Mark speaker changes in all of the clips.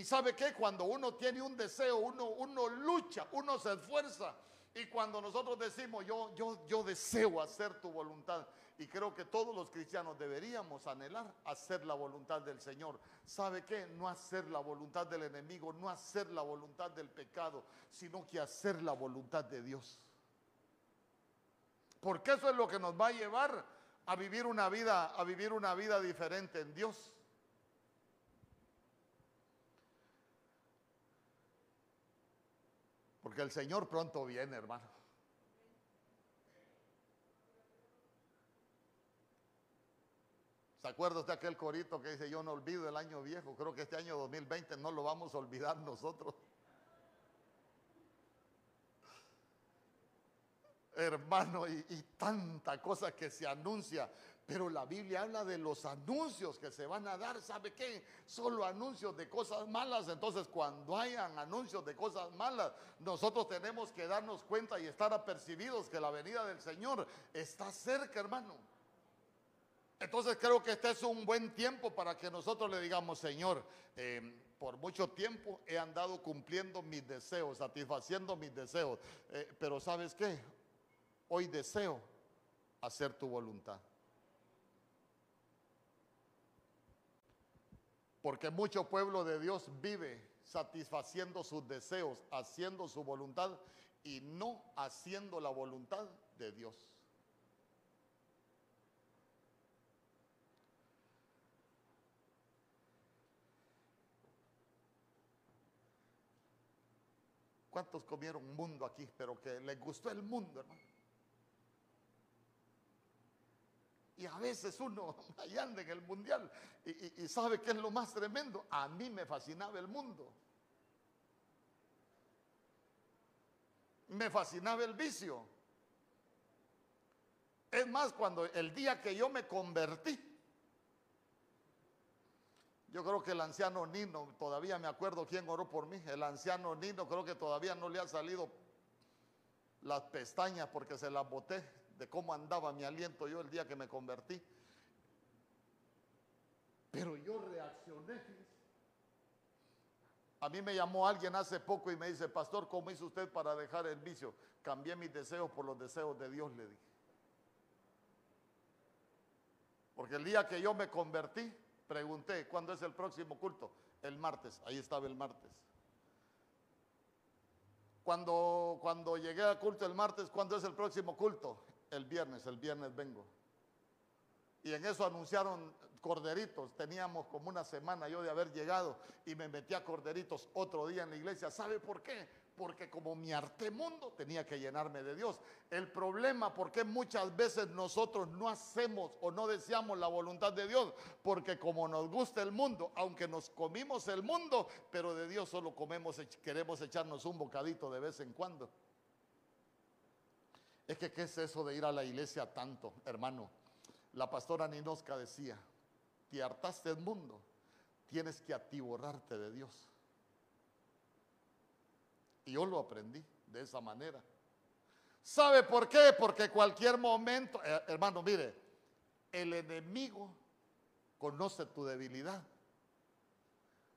Speaker 1: Y sabe que cuando uno tiene un deseo, uno, uno lucha, uno se esfuerza. Y cuando nosotros decimos, yo, yo, yo deseo hacer tu voluntad, y creo que todos los cristianos deberíamos anhelar hacer la voluntad del Señor. ¿Sabe qué? No hacer la voluntad del enemigo, no hacer la voluntad del pecado, sino que hacer la voluntad de Dios. Porque eso es lo que nos va a llevar a vivir una vida, a vivir una vida diferente en Dios. Porque el Señor pronto viene, hermano. ¿Se acuerda usted aquel corito que dice yo no olvido el año viejo? Creo que este año 2020 no lo vamos a olvidar nosotros. Hermano, y, y tanta cosa que se anuncia, pero la Biblia habla de los anuncios que se van a dar. ¿Sabe qué? Solo anuncios de cosas malas. Entonces, cuando hayan anuncios de cosas malas, nosotros tenemos que darnos cuenta y estar apercibidos que la venida del Señor está cerca, hermano. Entonces creo que este es un buen tiempo para que nosotros le digamos, Señor, eh, por mucho tiempo he andado cumpliendo mis deseos, satisfaciendo mis deseos, eh, pero ¿sabes qué? Hoy deseo hacer tu voluntad. Porque mucho pueblo de Dios vive satisfaciendo sus deseos, haciendo su voluntad y no haciendo la voluntad de Dios. ¿Cuántos comieron mundo aquí, pero que les gustó el mundo, hermano? Y a veces uno allá anda en el mundial y, y, sabe que es lo más tremendo. A mí me fascinaba el mundo. Me fascinaba el vicio. Es más, cuando el día que yo me convertí, yo creo que el anciano Nino, todavía me acuerdo quién oró por mí, el anciano Nino creo que todavía no le han salido las pestañas porque se las boté de cómo andaba mi aliento yo el día que me convertí. Pero yo reaccioné. A mí me llamó alguien hace poco y me dice, pastor, ¿cómo hizo usted para dejar el vicio? Cambié mis deseos por los deseos de Dios, le dije. Porque el día que yo me convertí, pregunté, ¿cuándo es el próximo culto? El martes, ahí estaba el martes. Cuando, cuando llegué al culto el martes, ¿cuándo es el próximo culto? El viernes, el viernes vengo. Y en eso anunciaron corderitos. Teníamos como una semana yo de haber llegado y me metí a corderitos otro día en la iglesia. ¿Sabe por qué? Porque como mi arte mundo tenía que llenarme de Dios. El problema, porque muchas veces nosotros no hacemos o no deseamos la voluntad de Dios, porque como nos gusta el mundo, aunque nos comimos el mundo, pero de Dios solo comemos, queremos echarnos un bocadito de vez en cuando. Es que, ¿qué es eso de ir a la iglesia tanto, hermano? La pastora Ninosca decía, te hartaste del mundo, tienes que atiborrarte de Dios. Y yo lo aprendí de esa manera. ¿Sabe por qué? Porque cualquier momento, eh, hermano, mire, el enemigo conoce tu debilidad.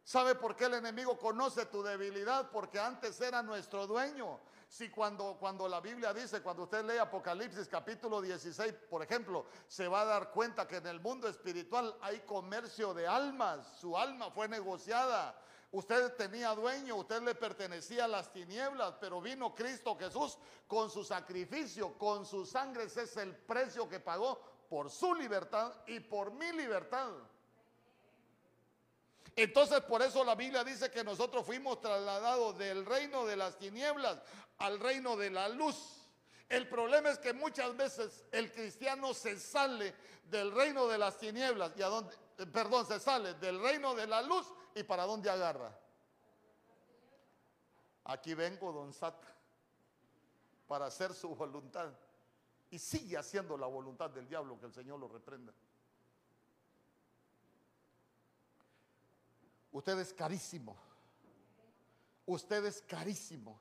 Speaker 1: ¿Sabe por qué el enemigo conoce tu debilidad? Porque antes era nuestro dueño. Si cuando, cuando la Biblia dice, cuando usted lee Apocalipsis capítulo 16, por ejemplo, se va a dar cuenta que en el mundo espiritual hay comercio de almas, su alma fue negociada. Usted tenía dueño, usted le pertenecía a las tinieblas, pero vino Cristo Jesús con su sacrificio, con su sangre, ese es el precio que pagó por su libertad y por mi libertad. Entonces por eso la Biblia dice que nosotros fuimos trasladados del reino de las tinieblas al reino de la luz. El problema es que muchas veces el cristiano se sale del reino de las tinieblas y a dónde, eh, perdón, se sale del reino de la luz y para dónde agarra. Aquí vengo, don Sata, para hacer su voluntad. Y sigue haciendo la voluntad del diablo, que el Señor lo reprenda. Usted es carísimo. Usted es carísimo.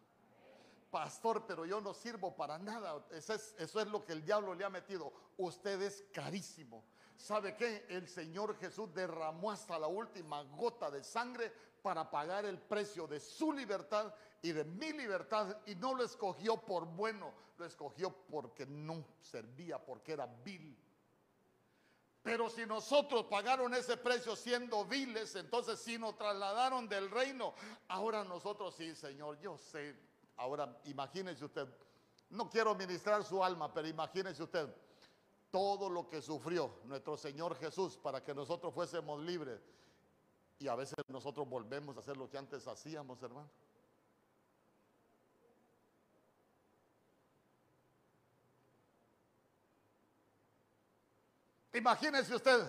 Speaker 1: Pastor, pero yo no sirvo para nada. Eso es, lo que el diablo le ha metido. Usted es carísimo. ¿sabe qué? El Señor Jesús derramó hasta la última gota de sangre para pagar el precio de su libertad y de mi libertad. Y no lo escogió por bueno, lo escogió porque no servía, porque era vil. Pero si nosotros pagaron ese precio siendo viles, entonces si nos trasladaron del reino, ahora nosotros sí, Señor, yo sé. Ahora imagínese usted, no quiero ministrar su alma, pero imagínese usted todo lo que sufrió nuestro Señor Jesús para que nosotros fuésemos libres. Y a veces nosotros volvemos a hacer lo que antes hacíamos, hermano. Imagínese usted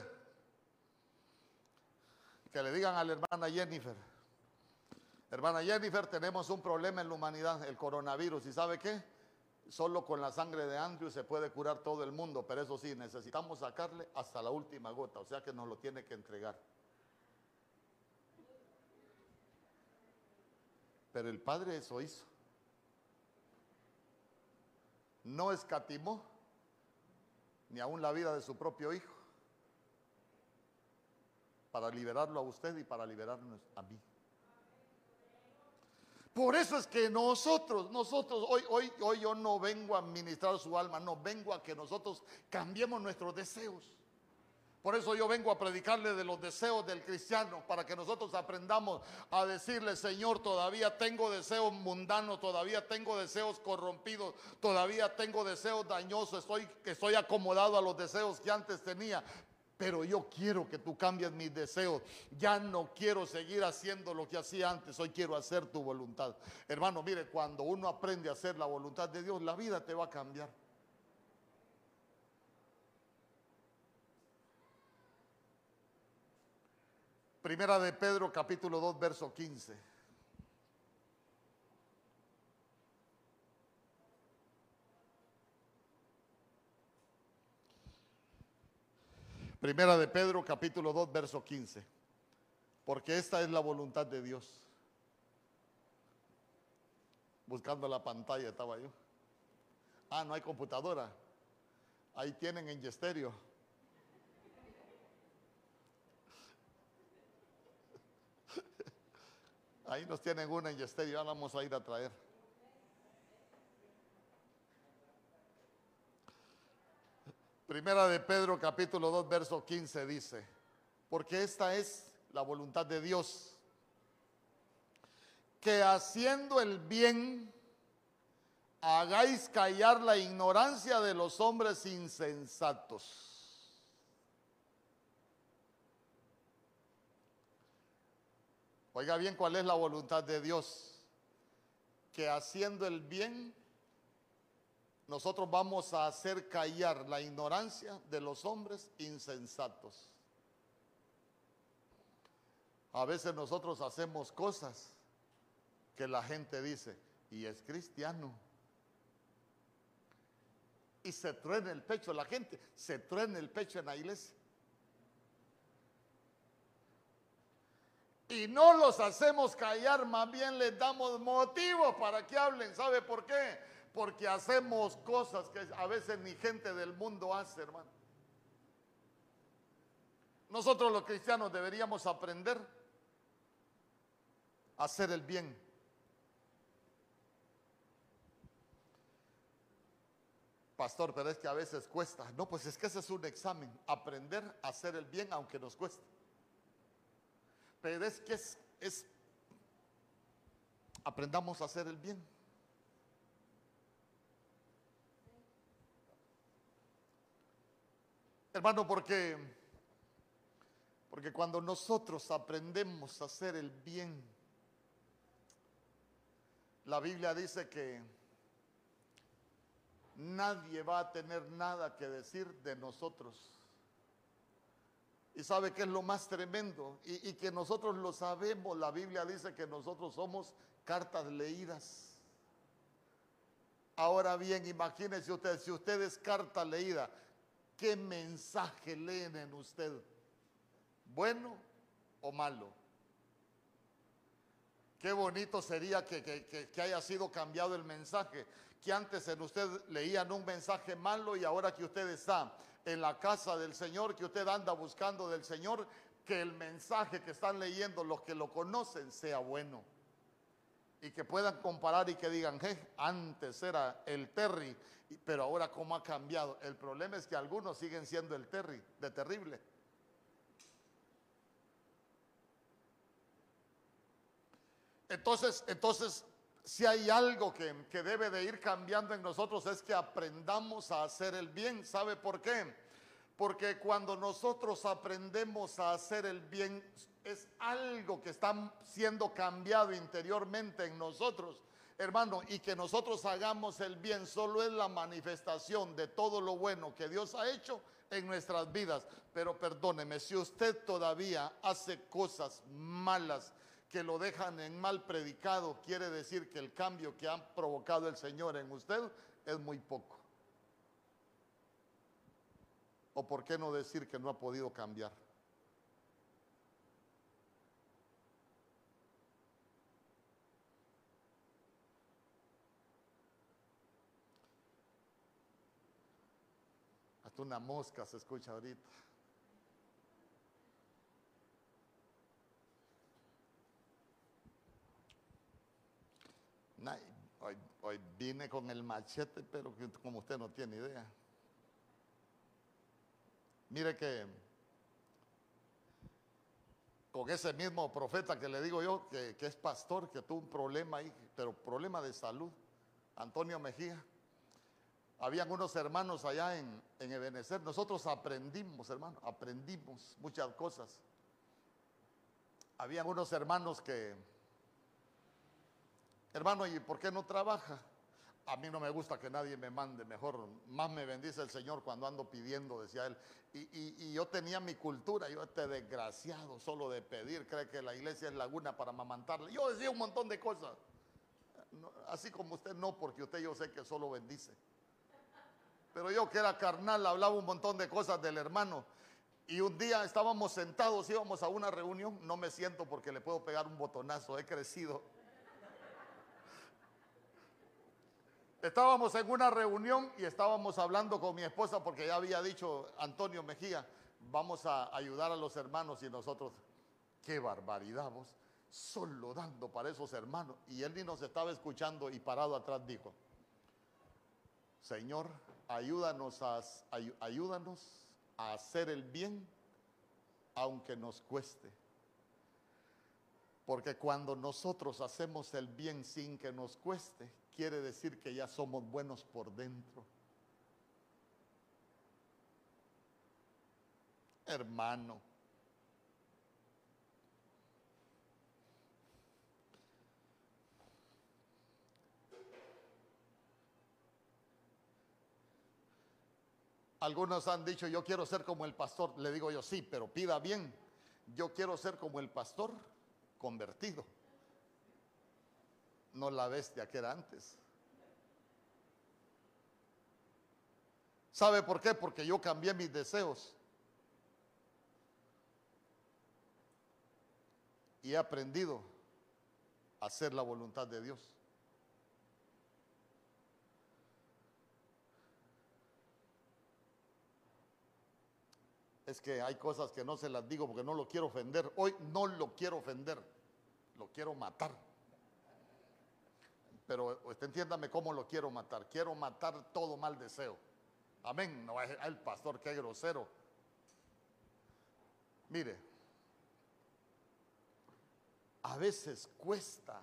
Speaker 1: que le digan a la hermana Jennifer, hermana Jennifer, tenemos un problema en la humanidad, el coronavirus, ¿y sabe qué? Solo con la sangre de Andrew se puede curar todo el mundo, pero eso sí, necesitamos sacarle hasta la última gota, o sea que nos lo tiene que entregar. Pero el Padre eso hizo. No escatimó ni aún la vida de su propio hijo, para liberarlo a usted y para liberarnos a mí. Por eso es que nosotros, nosotros, hoy, hoy, hoy yo no vengo a administrar su alma, no, vengo a que nosotros cambiemos nuestros deseos. Por eso yo vengo a predicarle de los deseos del cristiano, para que nosotros aprendamos a decirle, Señor, todavía tengo deseos mundanos, todavía tengo deseos corrompidos, todavía tengo deseos dañosos, estoy, estoy acomodado a los deseos que antes tenía. Pero yo quiero que tú cambies mis deseos. Ya no quiero seguir haciendo lo que hacía antes. Hoy quiero hacer tu voluntad. Hermano, mire, cuando uno aprende a hacer la voluntad de Dios, la vida te va a cambiar. Primera de Pedro capítulo 2 verso 15. Primera de Pedro capítulo 2 verso 15. Porque esta es la voluntad de Dios. Buscando la pantalla estaba yo. Ah, no hay computadora. Ahí tienen en Yesterio. Ahí nos tienen una en Yesterio, ya vamos a ir a traer. Primera de Pedro capítulo 2 verso 15 dice, porque esta es la voluntad de Dios, que haciendo el bien hagáis callar la ignorancia de los hombres insensatos. Oiga bien cuál es la voluntad de Dios. Que haciendo el bien, nosotros vamos a hacer callar la ignorancia de los hombres insensatos. A veces nosotros hacemos cosas que la gente dice, y es cristiano. Y se truena el pecho, la gente se truena el pecho en la iglesia. y no los hacemos callar, más bien les damos motivos para que hablen. ¿Sabe por qué? Porque hacemos cosas que a veces ni gente del mundo hace, hermano. Nosotros los cristianos deberíamos aprender a hacer el bien. Pastor, pero es que a veces cuesta. No, pues es que ese es un examen. Aprender a hacer el bien aunque nos cueste. Pero es que es, aprendamos a hacer el bien. Hermano, porque porque cuando nosotros aprendemos a hacer el bien, la Biblia dice que nadie va a tener nada que decir de nosotros. Y sabe que es lo más tremendo. Y, que nosotros lo sabemos. La Biblia dice que nosotros somos cartas leídas. Ahora bien, imagínese usted, si usted es carta leída, ¿qué mensaje leen en usted? ¿Bueno o malo? Qué bonito sería que, que, haya sido cambiado el mensaje, que antes en usted leían un mensaje malo y ahora que usted está en la casa del Señor, que usted anda buscando del Señor, que el mensaje que están leyendo los que lo conocen sea bueno. Y que puedan comparar y que digan, antes era el Terry, pero ahora cómo ha cambiado. El problema es que algunos siguen siendo el Terry, de terrible. Entonces, entonces, si hay algo que, que, debe de ir cambiando en nosotros es que aprendamos a hacer el bien. ¿Sabe por qué? Porque cuando nosotros aprendemos a hacer el bien, es algo que está siendo cambiado interiormente en nosotros, hermano, y que nosotros hagamos el bien solo es la manifestación de todo lo bueno que Dios ha hecho en nuestras vidas. Pero perdóneme, si usted todavía hace cosas malas, que lo dejan en mal predicado, quiere decir que el cambio que ha provocado el Señor en usted es muy poco. ¿O por qué no decir que no ha podido cambiar? Hasta una mosca se escucha ahorita. Hoy, hoy, vine con el machete, pero como usted no tiene idea. Mire que con ese mismo profeta que le digo yo, que, es pastor, que tuvo un problema ahí, pero problema de salud, Antonio Mejía. Habían unos hermanos allá en, en. Nosotros aprendimos, hermano, aprendimos muchas cosas. Habían unos hermanos que, hermano, ¿y por qué no trabaja? A mí no me gusta que nadie me mande, mejor más me bendice el Señor cuando ando pidiendo, decía él. Y, yo tenía mi cultura, yo este desgraciado solo de pedir, cree que la iglesia es laguna para amamantarle. Yo decía un montón de cosas. así como usted no, porque usted yo sé que solo bendice. Pero yo que era carnal hablaba un montón de cosas del hermano. Y un día estábamos sentados, íbamos a una reunión, no me siento porque le puedo pegar un botonazo, he crecido. Estábamos en una reunión y estábamos hablando con mi esposa porque ya había dicho Antonio Mejía, vamos a ayudar a los hermanos y nosotros, qué barbaridad vos, solo dando para esos hermanos. Y él ni nos estaba escuchando y parado atrás dijo, Señor, ayúdanos a, ayúdanos a hacer el bien aunque nos cueste. Porque cuando nosotros hacemos el bien sin que nos cueste, quiere decir que ya somos buenos por dentro. Hermano. Algunos han dicho, yo quiero ser como el pastor. Le digo yo, sí, pero pida bien. Yo quiero ser como el pastor convertido no la bestia que era antes. ¿Sabe por qué? Porque yo cambié mis deseos. Y he aprendido a hacer la voluntad de Dios. Es que hay cosas que no se las digo porque no lo quiero ofender. Hoy no lo quiero ofender, lo quiero matar pero usted entiéndame cómo lo quiero matar. Quiero matar todo mal deseo. Amén. No el pastor, qué grosero. Mire, a veces cuesta,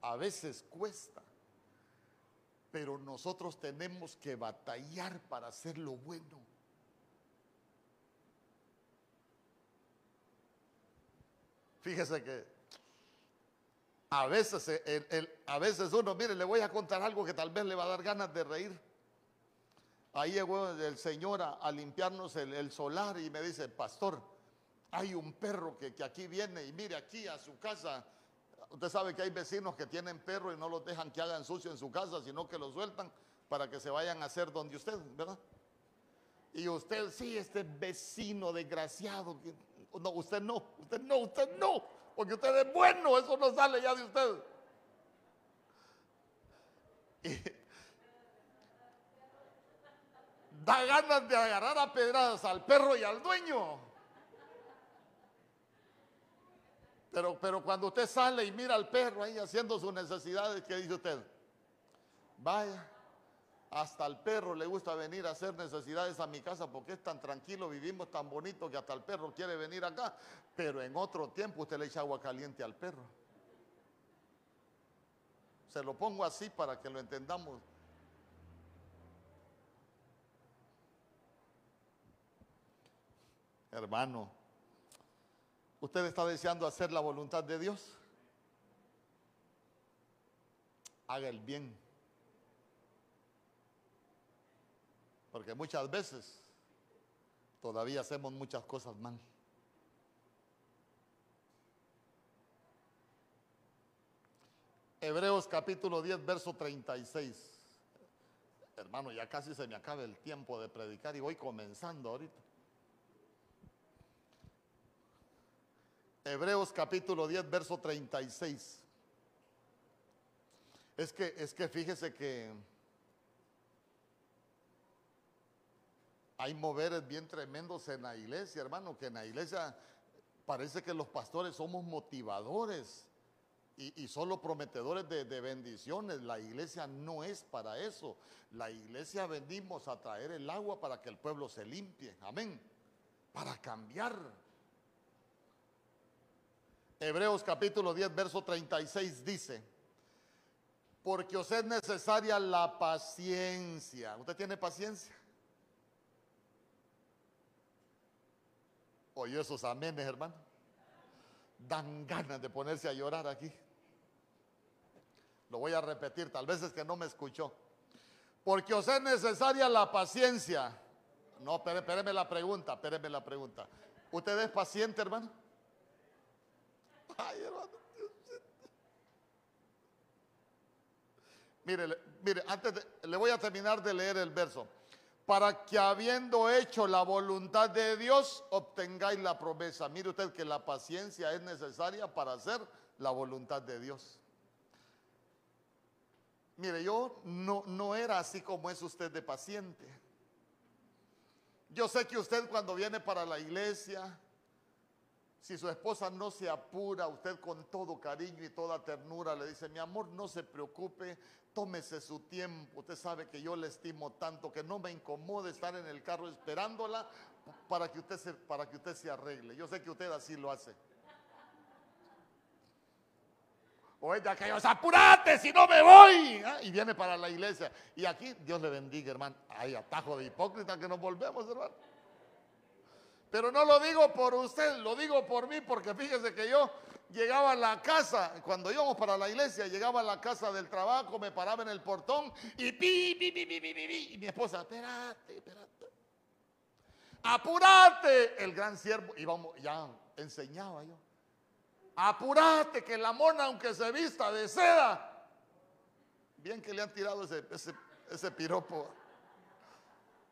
Speaker 1: a veces cuesta, pero nosotros tenemos que batallar para hacer lo bueno. Fíjese que a veces, eh, a veces uno, mire, le voy a contar algo que tal vez le va a dar ganas de reír. Ahí llegó el Señor a, limpiarnos el, solar y me dice, pastor, hay un perro que, aquí viene y mire aquí a su casa. Usted sabe que hay vecinos que tienen perro y no los dejan que hagan sucio en su casa, sino que los sueltan para que se vayan a hacer donde usted, ¿verdad? Y usted, sí, este vecino desgraciado. No, usted no, usted no, usted no porque usted es bueno, eso no sale ya de usted. Da ganas de agarrar a pedradas al perro y al dueño. Pero, pero cuando usted sale y mira al perro ahí haciendo sus necesidades, ¿qué dice usted? Vaya, hasta al perro le gusta venir a hacer necesidades a mi casa porque es tan tranquilo, vivimos tan bonito que hasta el perro quiere venir acá. Pero en otro tiempo usted le echa agua caliente al perro. Se lo pongo así para que lo entendamos. Hermano, ¿usted está deseando hacer la voluntad de Dios? Haga el bien. Porque muchas veces todavía hacemos muchas cosas mal. Hebreos capítulo 10, verso 36. Hermano, ya casi se me acaba el tiempo de predicar y voy comenzando ahorita. Hebreos capítulo 10, verso 36. Es que, es que fíjese que hay moveres bien tremendos en la iglesia, hermano, que en la iglesia parece que los pastores somos motivadores y, solo prometedores de, de, bendiciones. La iglesia no es para eso. La iglesia venimos a traer el agua para que el pueblo se limpie. Amén. Para cambiar. Hebreos capítulo 10, verso 36 dice, porque os es necesaria la paciencia. ¿Usted tiene paciencia? Oye esos amenes, hermano. Dan ganas de ponerse a llorar aquí. Lo voy a repetir, tal vez es que no me escuchó. Porque os es necesaria la paciencia. No, espéreme la pregunta, espéreme la pregunta. ¿Usted es paciente, hermano? Ay, hermano. Mire, mire, antes le voy a terminar de leer el verso. Para que habiendo hecho la voluntad de Dios, obtengáis la promesa. Mire usted que la paciencia es necesaria para hacer la voluntad de Dios. Mire, yo no, no era así como es usted de paciente. Yo sé que usted cuando viene para la iglesia, si su esposa no se apura, usted con todo cariño y toda ternura le dice, mi amor, no se preocupe, tómese su tiempo. Usted sabe que yo le estimo tanto que no me incomode estar en el carro esperándola para que usted se, para que usted se arregle. Yo sé que usted así lo hace. O es de aquellos, apurate si no me voy. ¿ah? Y viene para la iglesia. Y aquí, Dios le bendiga, hermano. Hay atajo de hipócrita que nos volvemos, hermano. Pero no lo digo por usted, lo digo por mí, porque fíjese que yo llegaba a la casa, cuando íbamos para la iglesia, llegaba a la casa del trabajo, me paraba en el portón y pi, pi, pi, pi, pi, pi, pi y mi esposa, espérate, espérate. Apurate, el gran siervo, íbamos, ya enseñaba yo apurate que la mona, aunque se vista de seda, bien que le han tirado ese, ese, piropo.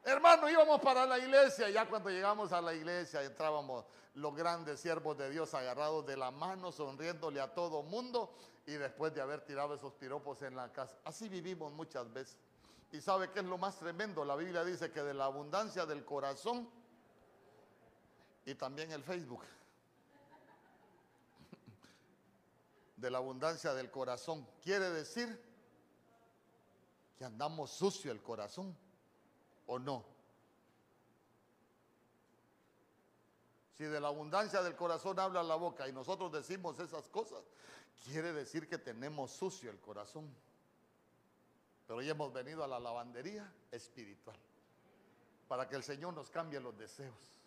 Speaker 1: Hermano, íbamos para la iglesia, ya cuando llegamos a la iglesia entrábamos los grandes siervos de Dios agarrados de la mano, sonriéndole a todo mundo y después de haber tirado esos piropos en la casa. Así vivimos muchas veces. ¿Y sabe qué es lo más tremendo? La Biblia dice que de la abundancia del corazón y también el Facebook de la abundancia del corazón. Quiere decir que andamos sucio el corazón o no. Si de la abundancia del corazón habla la boca y nosotros decimos esas cosas, quiere decir que tenemos sucio el corazón. Pero hoy hemos venido a la lavandería espiritual para que el Señor nos cambie los deseos,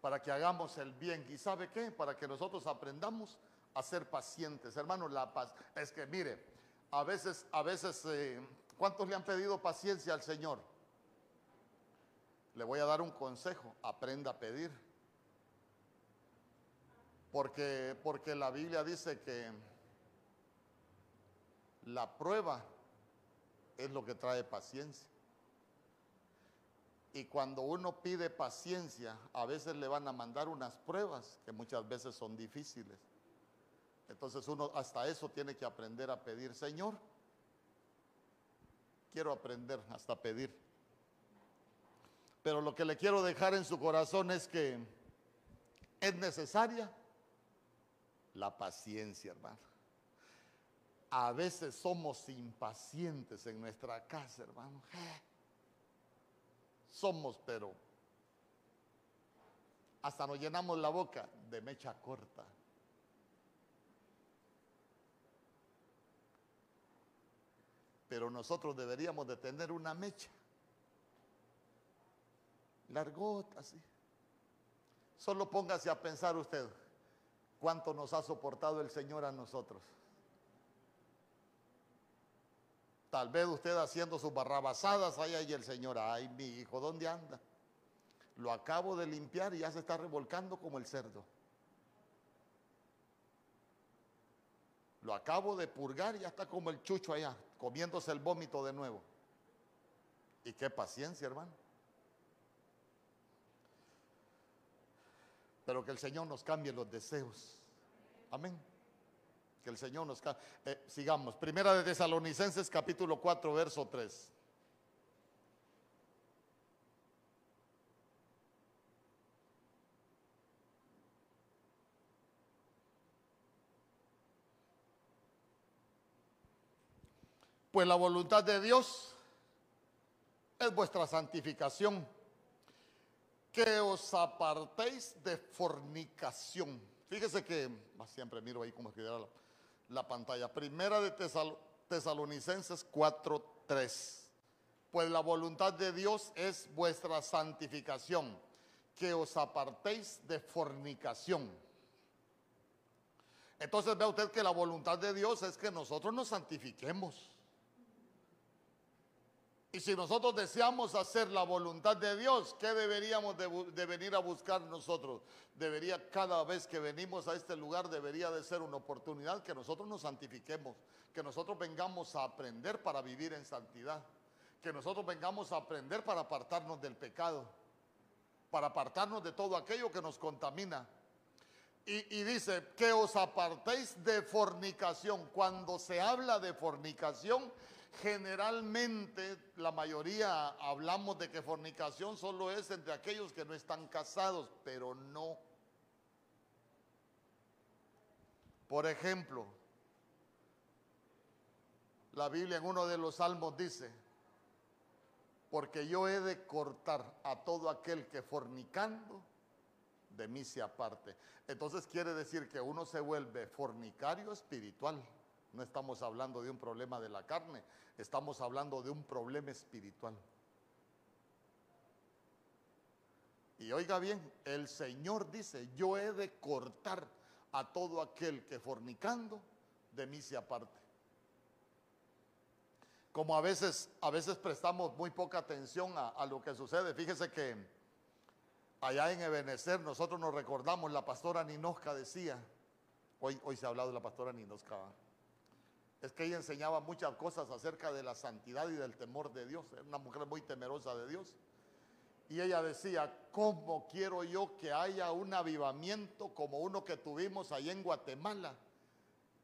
Speaker 1: para que hagamos el bien. ¿Y sabe qué? Para que nosotros aprendamos a ser pacientes. Hermano, la paz. Es que mire, a veces, a veces, eh, ¿cuántos le han pedido paciencia al Señor? Le voy a dar un consejo, aprenda a pedir. Porque, porque la Biblia dice que la prueba es lo que trae paciencia. Y cuando uno pide paciencia, a veces le van a mandar unas pruebas que muchas veces son difíciles. Entonces uno hasta eso tiene que aprender a pedir, Señor, quiero aprender hasta pedir. Pero lo que le quiero dejar en su corazón es que es necesaria la paciencia, hermano. A veces somos impacientes en nuestra casa, hermano. Somos, pero hasta nos llenamos la boca de mecha corta. Pero nosotros deberíamos de tener una mecha. Largota, así. Solo póngase a pensar usted cuánto nos ha soportado el Señor a nosotros. Tal vez usted haciendo sus barrabasadas, ahí y el Señor, ay mi hijo, ¿dónde anda? Lo acabo de limpiar y ya se está revolcando como el cerdo. Lo acabo de purgar y ya está como el chucho allá, comiéndose el vómito de nuevo. Y qué paciencia, hermano. Pero que el Señor nos cambie los deseos. Amén. Que el Señor nos cambie. Eh, sigamos. Primera de Tesalonicenses capítulo 4, verso 3. Pues la voluntad de Dios es vuestra santificación, que os apartéis de fornicación. Fíjese que siempre miro ahí como escribiera la, la pantalla. Primera de Tesalonicenses 4:3. Pues la voluntad de Dios es vuestra santificación, que os apartéis de fornicación. Entonces ve usted que la voluntad de Dios es que nosotros nos santifiquemos. Y si nosotros deseamos hacer la voluntad de Dios, ¿qué deberíamos de, venir a buscar nosotros? Debería, cada vez que venimos a este lugar, debería de ser una oportunidad que nosotros nos santifiquemos, que nosotros vengamos a aprender para vivir en santidad, que nosotros vengamos a aprender para apartarnos del pecado, para apartarnos de todo aquello que nos contamina. Y, y dice, que os apartéis de fornicación. Cuando se habla de fornicación, Generalmente la mayoría hablamos de que fornicación solo es entre aquellos que no están casados, pero no. Por ejemplo, la Biblia en uno de los salmos dice, porque yo he de cortar a todo aquel que fornicando de mí se aparte. Entonces quiere decir que uno se vuelve fornicario espiritual. No estamos hablando de un problema de la carne, estamos hablando de un problema espiritual. Y oiga bien, el Señor dice, yo he de cortar a todo aquel que fornicando de mí se aparte. Como a veces, a veces prestamos muy poca atención a, lo que sucede. Fíjese que allá en Ebenezer nosotros nos recordamos, la pastora Ninosca decía, hoy, hoy se ha hablado de la pastora Ninosca, es que ella enseñaba muchas cosas acerca de la santidad y del temor de Dios. Era una mujer muy temerosa de Dios. Y ella decía, ¿cómo quiero yo que haya un avivamiento como uno que tuvimos ahí en Guatemala?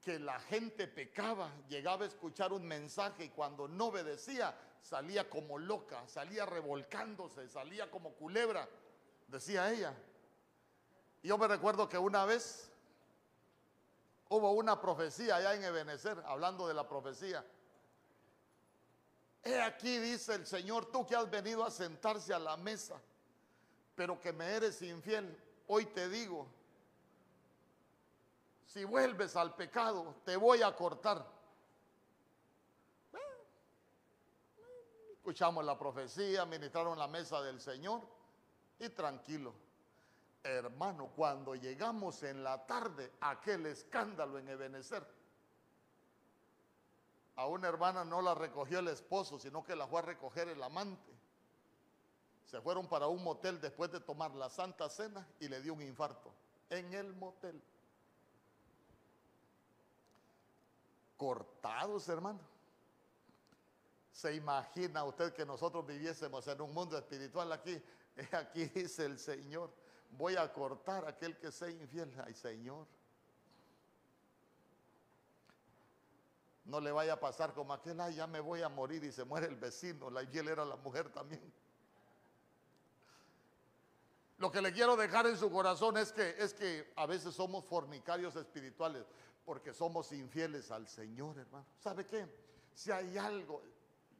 Speaker 1: Que la gente pecaba, llegaba a escuchar un mensaje y cuando no obedecía salía como loca, salía revolcándose, salía como culebra, decía ella. Yo me recuerdo que una vez Hubo una profecía allá en Ebenezer, hablando de la profecía. He aquí, dice el Señor, tú que has venido a sentarse a la mesa, pero que me eres infiel, hoy te digo, si vuelves al pecado, te voy a cortar. Escuchamos la profecía, ministraron la mesa del Señor y tranquilo. Hermano, cuando llegamos en la tarde, aquel escándalo en Ebenezer. A una hermana no la recogió el esposo, sino que la fue a recoger el amante. Se fueron para un motel después de tomar la Santa Cena y le dio un infarto en el motel. Cortados, hermano. ¿Se imagina usted que nosotros viviésemos en un mundo espiritual aquí? Aquí dice el Señor voy a cortar a aquel que sea infiel. Ay, Señor. No le vaya a pasar como aquel, ay, ya me voy a morir y se muere el vecino. La infiel era la mujer también. Lo que le quiero dejar en su corazón es que, es que a veces somos fornicarios espirituales porque somos infieles al Señor, hermano. ¿Sabe qué? Si hay algo,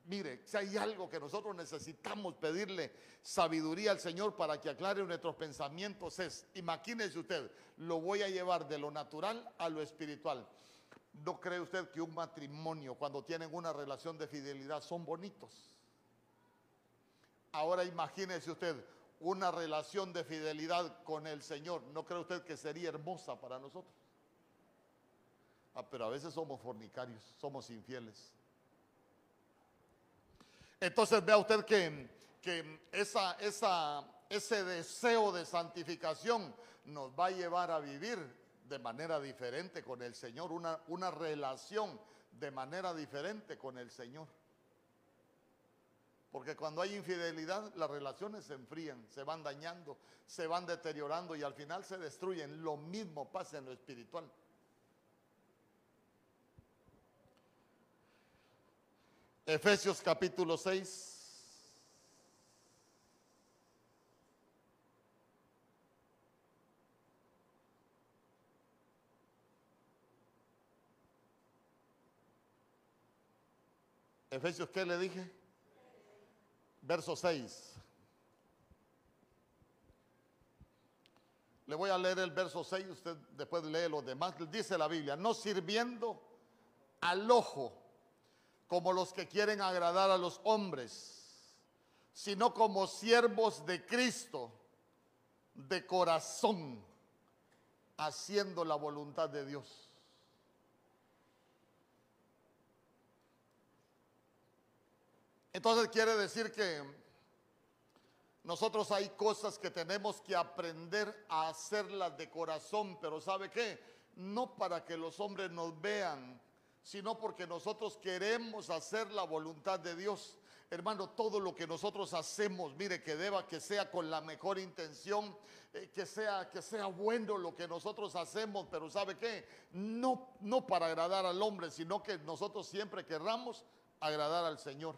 Speaker 1: mire, si hay algo que nosotros necesitamos pedirle sabiduría al Señor para que aclare nuestros pensamientos es, imagínese usted, lo voy a llevar de lo natural a lo espiritual. ¿No cree usted que un matrimonio, cuando tienen una relación de fidelidad, son bonitos? Ahora imagínese usted una relación de fidelidad con el Señor. ¿No cree usted que sería hermosa para nosotros? Ah, pero a veces somos fornicarios, somos infieles. Entonces vea usted que, que esa, esa, ese deseo de santificación nos va a llevar a vivir de manera diferente con el Señor, una, una relación de manera diferente con el Señor. Porque cuando hay infidelidad, las relaciones se enfrían, se van dañando, se van deteriorando y al final se destruyen. Lo mismo pasa en lo espiritual. Efesios capítulo 6. Efesios, ¿qué le dije? Verso 6. Le voy a leer el verso 6, usted después lee los demás. Dice la Biblia, no sirviendo al ojo como los que quieren agradar a los hombres, sino como siervos de Cristo, de corazón, haciendo la voluntad de Dios. Entonces quiere decir que nosotros hay cosas que tenemos que aprender a hacerlas de corazón, pero ¿sabe qué? No para que los hombres nos vean, sino porque nosotros queremos hacer la voluntad de Dios. Hermano, todo lo que nosotros hacemos, mire, que deba que sea con la mejor intención, eh, que sea que sea bueno lo que nosotros hacemos, pero ¿sabe qué? No no para agradar al hombre, sino que nosotros siempre querramos agradar al Señor.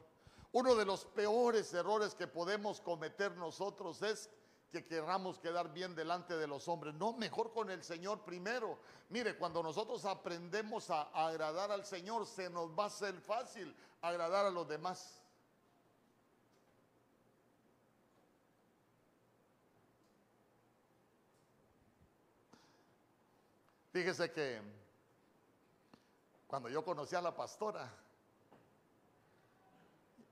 Speaker 1: Uno de los peores errores que podemos cometer nosotros es que querramos quedar bien delante de los hombres. No, mejor con el Señor primero. Mire, cuando nosotros aprendemos a, agradar al Señor, se nos va a ser fácil agradar a los demás. Fíjese que cuando yo conocí a la pastora,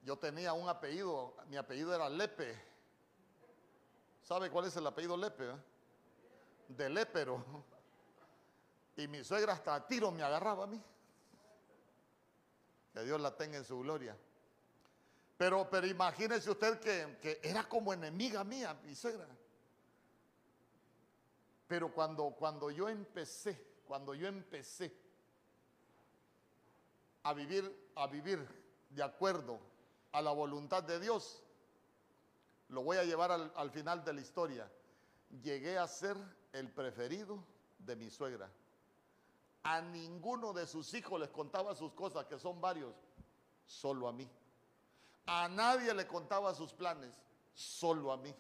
Speaker 1: yo tenía un apellido, mi apellido era Lepe. ¿Sabe cuál es el apellido Lepe? Eh? De Lepero. Y mi suegra hasta a tiro me agarraba a mí. Que Dios la tenga en su gloria. Pero, pero imagínese usted que, que era como enemiga mía, mi suegra. Pero cuando, cuando yo empecé, cuando yo empecé a vivir, a vivir de acuerdo a la voluntad de Dios, lo voy a llevar al, final de la historia. Llegué a ser el preferido de mi suegra. A ninguno de sus hijos les contaba sus cosas, que son varios, solo a mí. A nadie le contaba sus planes, solo a mí.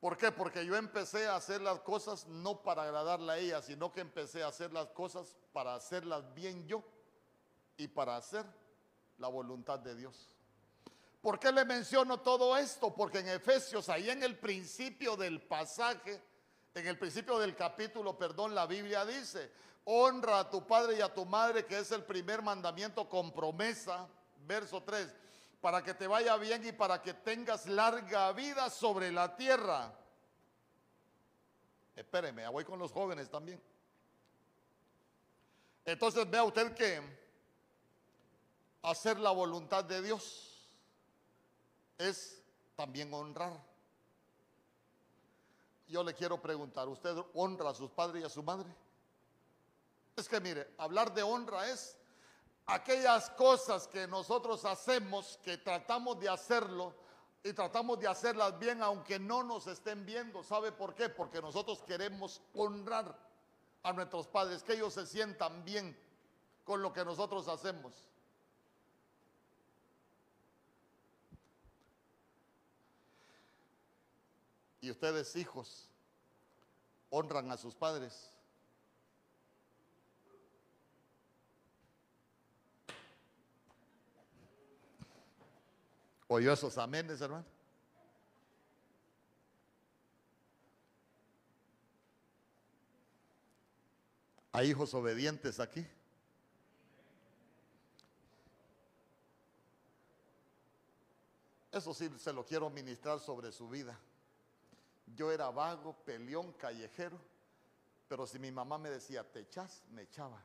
Speaker 1: ¿Por qué? Porque yo empecé a hacer las cosas no para agradarle a ella, sino que empecé a hacer las cosas para hacerlas bien yo y para hacer la voluntad de Dios. ¿Por qué le menciono todo esto? Porque en Efesios, ahí en el principio del pasaje, en el principio del capítulo, perdón, la Biblia dice, honra a tu padre y a tu madre, que es el primer mandamiento con promesa, verso 3, para que te vaya bien y para que tengas larga vida sobre la tierra. Espéreme, voy con los jóvenes también. Entonces vea usted que hacer la voluntad de Dios es también honrar. Yo le quiero preguntar, ¿usted honra a sus padres y a su madre? Es que mire, hablar de honra es aquellas cosas que nosotros hacemos, que tratamos de hacerlo y tratamos de hacerlas bien aunque no nos estén viendo. ¿Sabe por qué? Porque nosotros queremos honrar a nuestros padres, que ellos se sientan bien con lo que nosotros hacemos. Y ustedes hijos, honran a sus padres. ¿Oyó esos amenes, hermano? ¿Hay hijos obedientes aquí? Eso sí se lo quiero ministrar sobre su vida. Yo era vago, peleón, callejero, pero si mi mamá me decía, te echas, me echaba.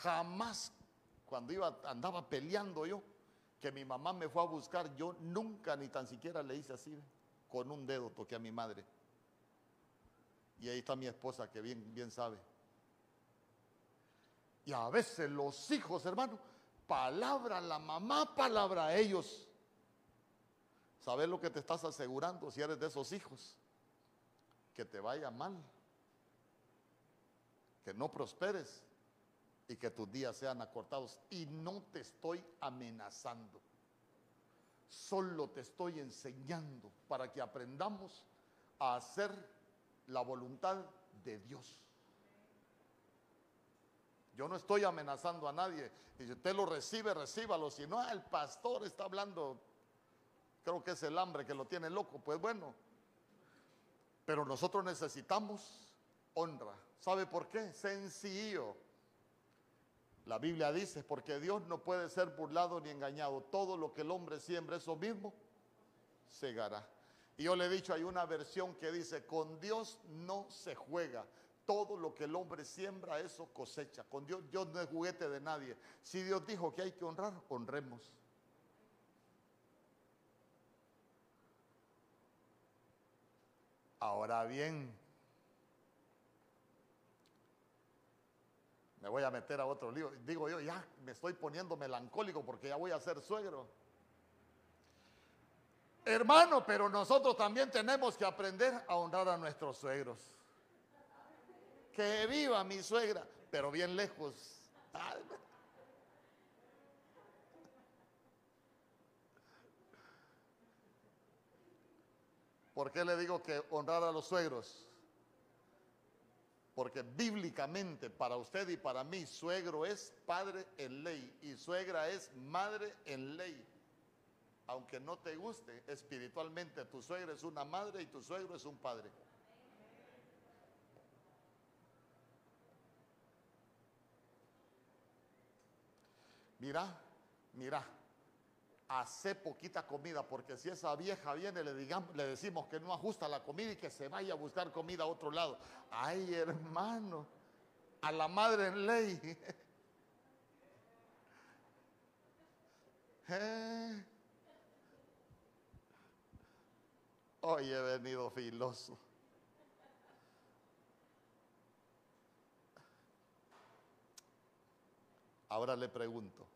Speaker 1: Jamás cuando iba, andaba peleando yo, que mi mamá me fue a buscar, yo nunca ni tan siquiera le hice así, con un dedo toqué a mi madre. Y ahí está mi esposa que bien, bien sabe. Y a veces los hijos, hermano, palabra la mamá, palabra a ellos. ¿Sabes lo que te estás asegurando si eres de esos hijos? Que te vaya mal, que no prosperes y que tus días sean acortados. Y no te estoy amenazando, solo te estoy enseñando para que aprendamos a hacer la voluntad de Dios. Yo no estoy amenazando a nadie. Y si usted lo recibe, recíbalo. Si no, el pastor está hablando, creo que es el hambre que lo tiene loco. Pues bueno, pero nosotros necesitamos honra. ¿Sabe por qué? Sencillo. La Biblia dice, porque Dios no puede ser burlado ni engañado. Todo lo que el hombre siembra, eso mismo segará. Y yo le he dicho, hay una versión que dice, con Dios no se juega. Todo lo que el hombre siembra, eso cosecha. Con Dios, Dios no es juguete de nadie. Si Dios dijo que hay que honrar, honremos. Ahora bien, me voy a meter a otro lío. Digo yo, ya me estoy poniendo melancólico porque ya voy a ser suegro. Hermano, pero nosotros también tenemos que aprender a honrar a nuestros suegros. Que viva mi suegra, pero bien lejos. ¿Por qué le digo que honrar a los suegros? Porque bíblicamente para usted y para mí suegro es padre en ley y suegra es madre en ley. Aunque no te guste, espiritualmente tu suegra es una madre y tu suegro es un padre. Mira, mira, hace poquita comida, porque si esa vieja viene, le, digamos, le decimos que no ajusta la comida y que se vaya a buscar comida a otro lado. Ay, hermano, a la madre en ley. ¿Eh? Hoy he venido filoso. Ahora le pregunto,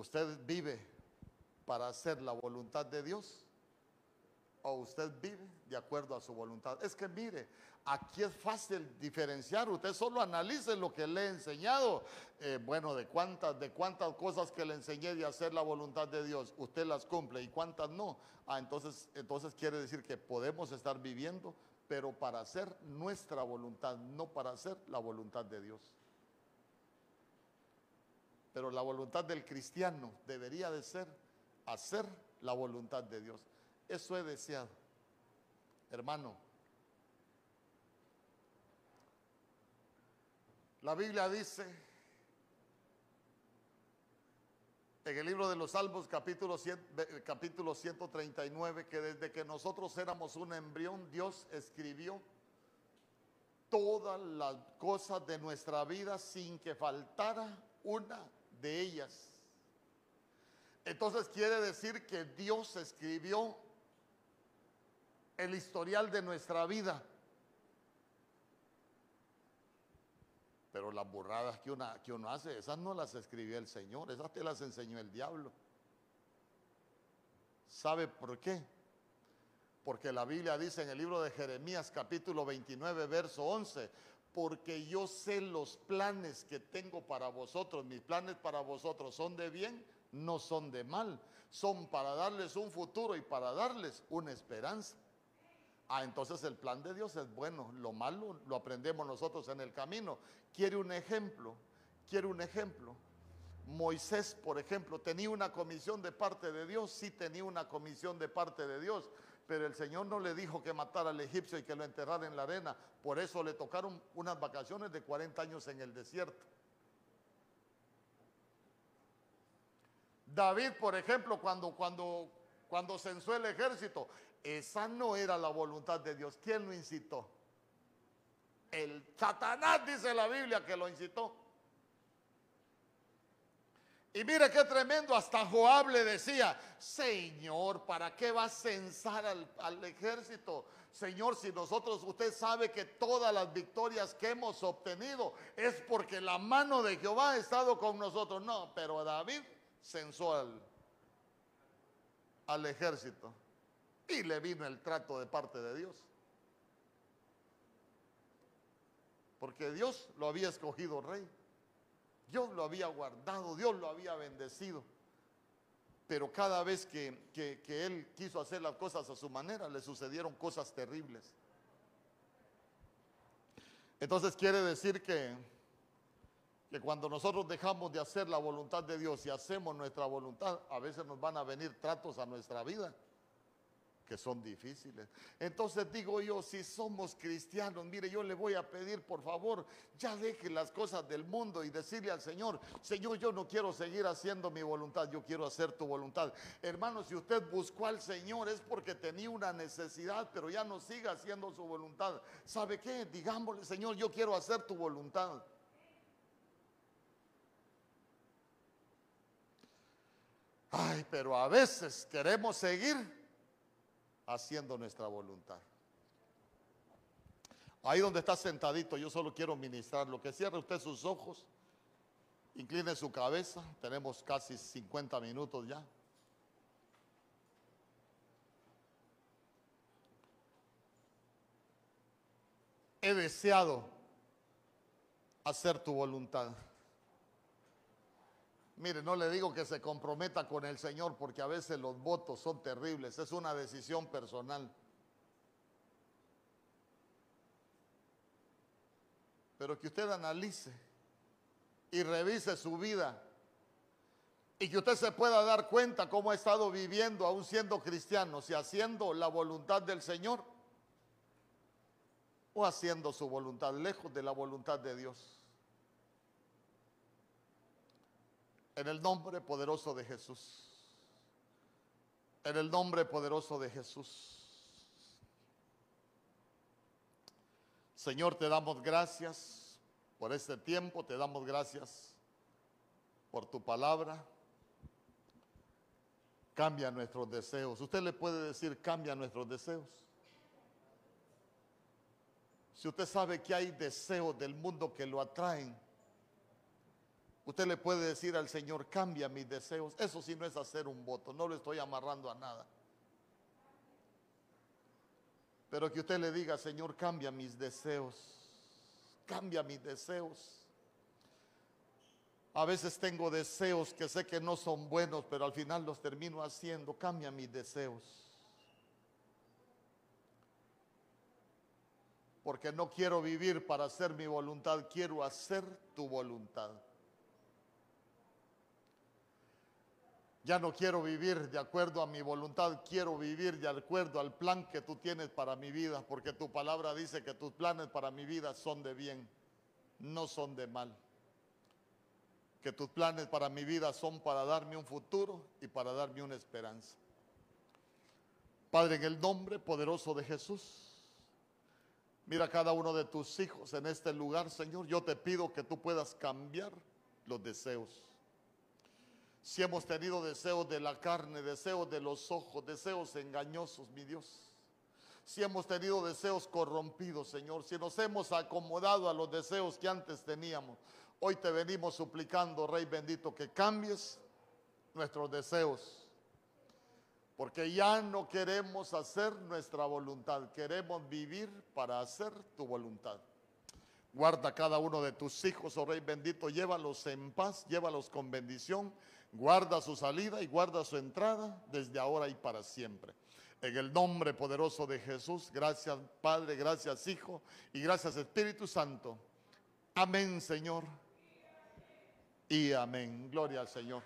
Speaker 1: ¿usted vive para hacer la voluntad de Dios? ¿O usted vive de acuerdo a su voluntad? Es que mire, aquí es fácil diferenciar. Usted solo analice lo que le he enseñado. Eh, bueno, de cuántas, de cuántas cosas que le enseñé de hacer la voluntad de Dios, usted las cumple y cuántas no. Ah, entonces, entonces quiere decir que podemos estar viviendo pero para hacer nuestra voluntad, no para hacer la voluntad de Dios. Pero la voluntad del cristiano debería de ser hacer la voluntad de Dios. Eso he deseado. Hermano, la Biblia dice en el libro de los Salmos capítulo, capítulo 139 que desde que nosotros éramos un embrión, Dios escribió todas las cosas de nuestra vida sin que faltara una de ellas. Entonces quiere decir que Dios escribió el historial de nuestra vida. Pero las burradas que, que uno hace, esas no las escribió el Señor, esas te las enseñó el diablo. ¿Sabe por qué? Porque la Biblia dice en el libro de Jeremías capítulo 29, verso 11, porque yo sé los planes que tengo para vosotros, mis planes para vosotros son de bien, no son de mal, son para darles un futuro y para darles una esperanza. Ah, entonces el plan de Dios es bueno, lo malo lo aprendemos nosotros en el camino. Quiere un ejemplo, quiere un ejemplo. Moisés, por ejemplo, tenía una comisión de parte de Dios, sí tenía una comisión de parte de Dios, pero el Señor no le dijo que matara al egipcio y que lo enterrara en la arena. Por eso le tocaron unas vacaciones de 40 años en el desierto. David, por ejemplo, cuando, cuando, cuando censó el ejército, esa no era la voluntad de Dios. ¿Quién lo incitó? El Satanás, dice la Biblia, que lo incitó. Y mire qué tremendo, hasta Joab le decía, Señor, ¿para qué va a censar al, al, ejército? Señor, si nosotros, usted sabe que todas las victorias que hemos obtenido es porque la mano de Jehová ha estado con nosotros. No, pero David censó al, al ejército y le vino el trato de parte de Dios. Porque Dios lo había escogido rey. Dios lo había guardado, Dios lo había bendecido. Pero cada vez que, que, él quiso hacer las cosas a su manera, le sucedieron cosas terribles. Entonces quiere decir que, que cuando nosotros dejamos de hacer la voluntad de Dios y hacemos nuestra voluntad, a veces nos van a venir tratos a nuestra vida que son difíciles. Entonces digo yo, si somos cristianos, mire, yo le voy a pedir, por favor, ya deje las cosas del mundo y decirle al Señor, Señor, yo no quiero seguir haciendo mi voluntad, yo quiero hacer tu voluntad. Hermano, si usted buscó al Señor es porque tenía una necesidad, pero ya no siga haciendo su voluntad. ¿Sabe qué? Digámosle, Señor, yo quiero hacer tu voluntad. Ay, pero a veces queremos seguir haciendo nuestra voluntad. Ahí donde está sentadito, yo solo quiero ministrar. Lo que cierre usted sus ojos, incline su cabeza. Tenemos casi 50 minutos ya. He deseado hacer tu voluntad. Mire, no le digo que se comprometa con el Señor porque a veces los votos son terribles, es una decisión personal. Pero que usted analice y revise su vida y que usted se pueda dar cuenta cómo ha estado viviendo aún siendo cristiano, si haciendo la voluntad del Señor o haciendo su voluntad lejos de la voluntad de Dios. En el nombre poderoso de Jesús. En el nombre poderoso de Jesús. Señor, te damos gracias por este tiempo, te damos gracias por tu palabra. Cambia nuestros deseos. Usted le puede decir, cambia nuestros deseos. Si usted sabe que hay deseos del mundo que lo atraen, Usted le puede decir al Señor, cambia mis deseos. Eso sí no es hacer un voto, no lo estoy amarrando a nada. Pero que usted le diga, Señor, cambia mis deseos, cambia mis deseos. A veces tengo deseos que sé que no son buenos, pero al final los termino haciendo. Cambia mis deseos. Porque no quiero vivir para hacer mi voluntad, quiero hacer tu voluntad. Ya no quiero vivir de acuerdo a mi voluntad, quiero vivir de acuerdo al plan que tú tienes para mi vida, porque tu palabra dice que tus planes para mi vida son de bien, no son de mal. Que tus planes para mi vida son para darme un futuro y para darme una esperanza. Padre, en el nombre poderoso de Jesús, mira cada uno de tus hijos en este lugar, Señor. Yo te pido que tú puedas cambiar los deseos si hemos tenido deseos de la carne, deseos de los ojos, deseos engañosos, mi Dios. Si hemos tenido deseos corrompidos, Señor. Si nos hemos acomodado a los deseos que antes teníamos. Hoy te venimos suplicando, Rey bendito, que cambies nuestros deseos. Porque ya no queremos hacer nuestra voluntad, queremos vivir para hacer tu voluntad. Guarda cada uno de tus hijos, oh Rey bendito, llévalos en paz, llévalos con bendición Guarda su salida y guarda su entrada desde ahora y para siempre. En el nombre poderoso de Jesús, gracias Padre, gracias Hijo y gracias Espíritu Santo. Amén, Señor. Y amén. Gloria al Señor.